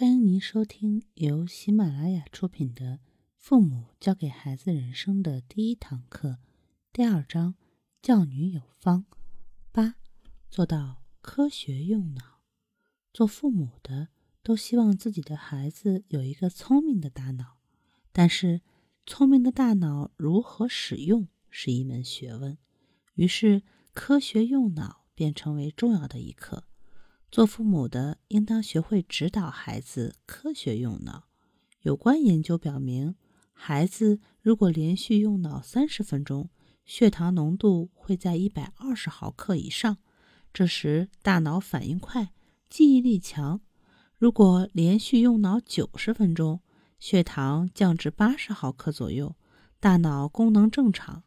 欢迎您收听由喜马拉雅出品的《父母教给孩子人生的第一堂课》第二章“教女有方”八，做到科学用脑。做父母的都希望自己的孩子有一个聪明的大脑，但是聪明的大脑如何使用是一门学问。于是，科学用脑便成为重要的一课。做父母的应当学会指导孩子科学用脑。有关研究表明，孩子如果连续用脑三十分钟，血糖浓度会在一百二十毫克以上。这时大脑反应快，记忆力强。如果连续用脑九十分钟，血糖降至八十毫克左右，大脑功能正常。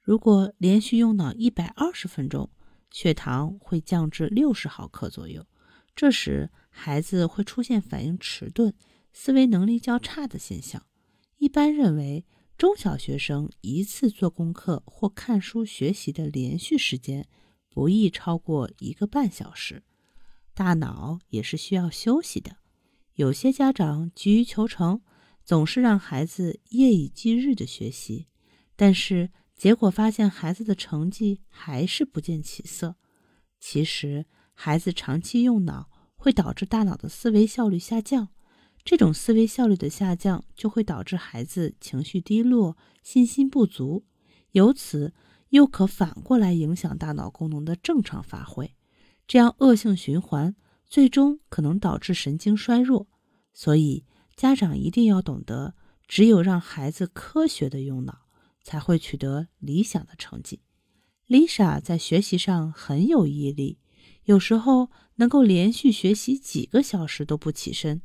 如果连续用脑一百二十分钟，血糖会降至六十毫克左右，这时孩子会出现反应迟钝、思维能力较差的现象。一般认为，中小学生一次做功课或看书学习的连续时间不宜超过一个半小时。大脑也是需要休息的。有些家长急于求成，总是让孩子夜以继日的学习，但是。结果发现孩子的成绩还是不见起色。其实，孩子长期用脑会导致大脑的思维效率下降，这种思维效率的下降就会导致孩子情绪低落、信心不足，由此又可反过来影响大脑功能的正常发挥。这样恶性循环，最终可能导致神经衰弱。所以，家长一定要懂得，只有让孩子科学的用脑。才会取得理想的成绩。Lisa 在学习上很有毅力，有时候能够连续学习几个小时都不起身，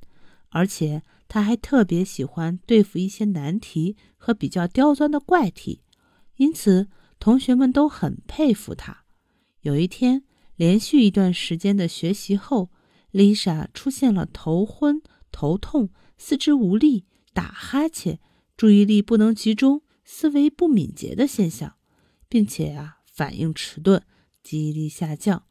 而且她还特别喜欢对付一些难题和比较刁钻的怪题，因此同学们都很佩服她。有一天，连续一段时间的学习后，Lisa 出现了头昏、头痛、四肢无力、打哈欠、注意力不能集中。思维不敏捷的现象，并且啊，反应迟钝，记忆力下降。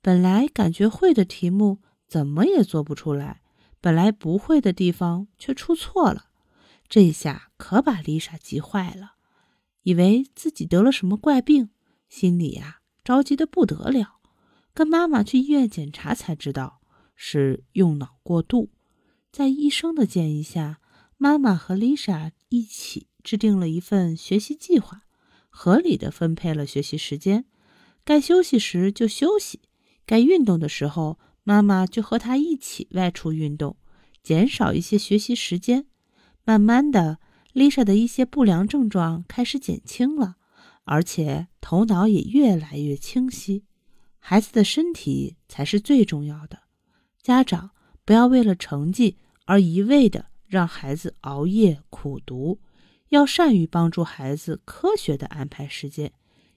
本来感觉会的题目，怎么也做不出来；本来不会的地方，却出错了。这下可把丽莎急坏了，以为自己得了什么怪病，心里呀着急的不得了。跟妈妈去医院检查，才知道是用脑过度。在医生的建议下，妈妈和丽莎一起。制定了一份学习计划，合理的分配了学习时间。该休息时就休息，该运动的时候，妈妈就和他一起外出运动，减少一些学习时间。慢慢的，Lisa 的一些不良症状开始减轻了，而且头脑也越来越清晰。孩子的身体才是最重要的，家长不要为了成绩而一味的让孩子熬夜苦读。要善于帮助孩子科学的安排时间，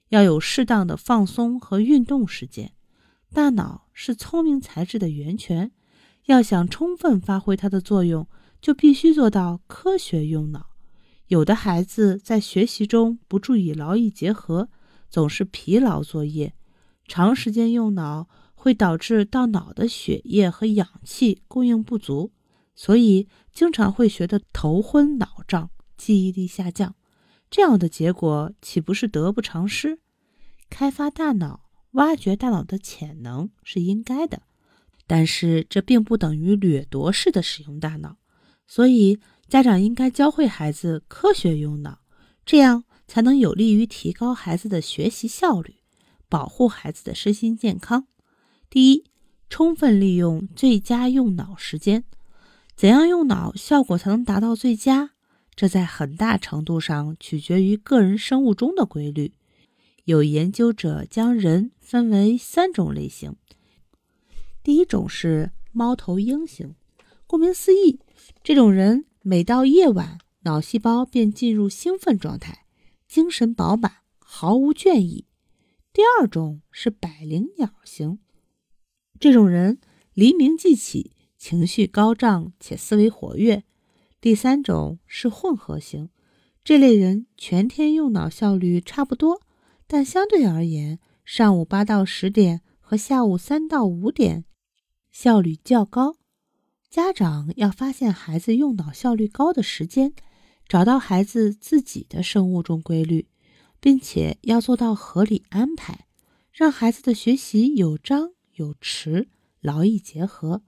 要有适当的放松和运动时间。大脑是聪明才智的源泉，要想充分发挥它的作用，就必须做到科学用脑。有的孩子在学习中不注意劳逸结合，总是疲劳作业，长时间用脑会导致到脑的血液和氧气供应不足，所以经常会学得头昏脑胀。记忆力下降，这样的结果岂不是得不偿失？开发大脑、挖掘大脑的潜能是应该的，但是这并不等于掠夺式的使用大脑。所以，家长应该教会孩子科学用脑，这样才能有利于提高孩子的学习效率，保护孩子的身心健康。第一，充分利用最佳用脑时间。怎样用脑效果才能达到最佳？这在很大程度上取决于个人生物钟的规律。有研究者将人分为三种类型。第一种是猫头鹰型，顾名思义，这种人每到夜晚，脑细胞便进入兴奋状态，精神饱满，毫无倦意。第二种是百灵鸟型，这种人黎明即起，情绪高涨且思维活跃。第三种是混合型，这类人全天用脑效率差不多，但相对而言，上午八到十点和下午三到五点效率较高。家长要发现孩子用脑效率高的时间，找到孩子自己的生物钟规律，并且要做到合理安排，让孩子的学习有章有弛，劳逸结合。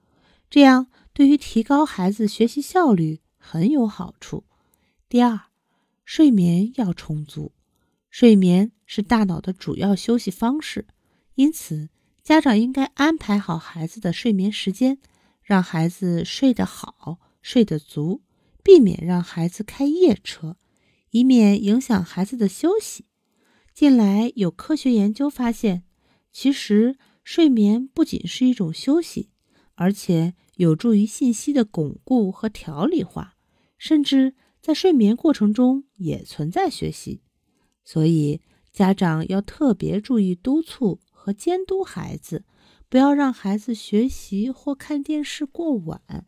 这样对于提高孩子学习效率很有好处。第二，睡眠要充足，睡眠是大脑的主要休息方式，因此家长应该安排好孩子的睡眠时间。让孩子睡得好、睡得足，避免让孩子开夜车，以免影响孩子的休息。近来有科学研究发现，其实睡眠不仅是一种休息，而且有助于信息的巩固和条理化，甚至在睡眠过程中也存在学习。所以，家长要特别注意督促和监督孩子。不要让孩子学习或看电视过晚，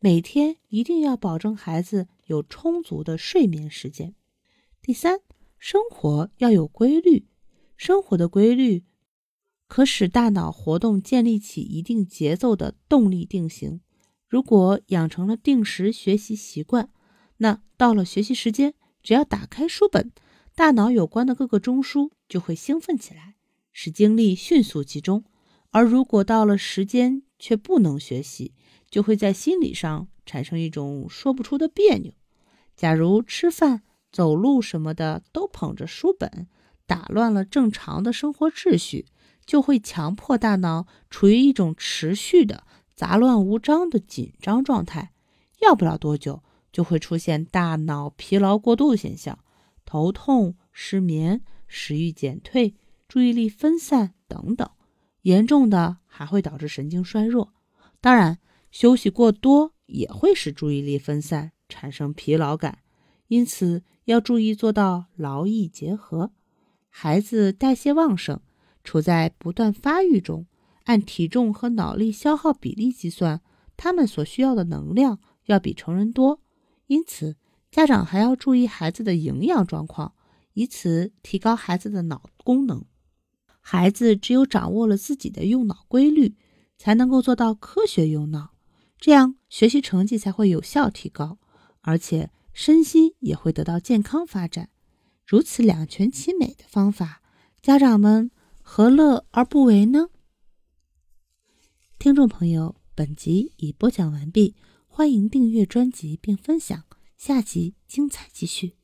每天一定要保证孩子有充足的睡眠时间。第三，生活要有规律，生活的规律可使大脑活动建立起一定节奏的动力定型。如果养成了定时学习习惯，那到了学习时间，只要打开书本，大脑有关的各个中枢就会兴奋起来，使精力迅速集中。而如果到了时间却不能学习，就会在心理上产生一种说不出的别扭。假如吃饭、走路什么的都捧着书本，打乱了正常的生活秩序，就会强迫大脑处于一种持续的杂乱无章的紧张状态。要不了多久，就会出现大脑疲劳过度现象，头痛、失眠、食欲减退、注意力分散等等。严重的还会导致神经衰弱，当然，休息过多也会使注意力分散，产生疲劳感。因此，要注意做到劳逸结合。孩子代谢旺盛，处在不断发育中，按体重和脑力消耗比例计算，他们所需要的能量要比成人多。因此，家长还要注意孩子的营养状况，以此提高孩子的脑功能。孩子只有掌握了自己的用脑规律，才能够做到科学用脑，这样学习成绩才会有效提高，而且身心也会得到健康发展。如此两全其美的方法，家长们何乐而不为呢？听众朋友，本集已播讲完毕，欢迎订阅专辑并分享，下集精彩继续。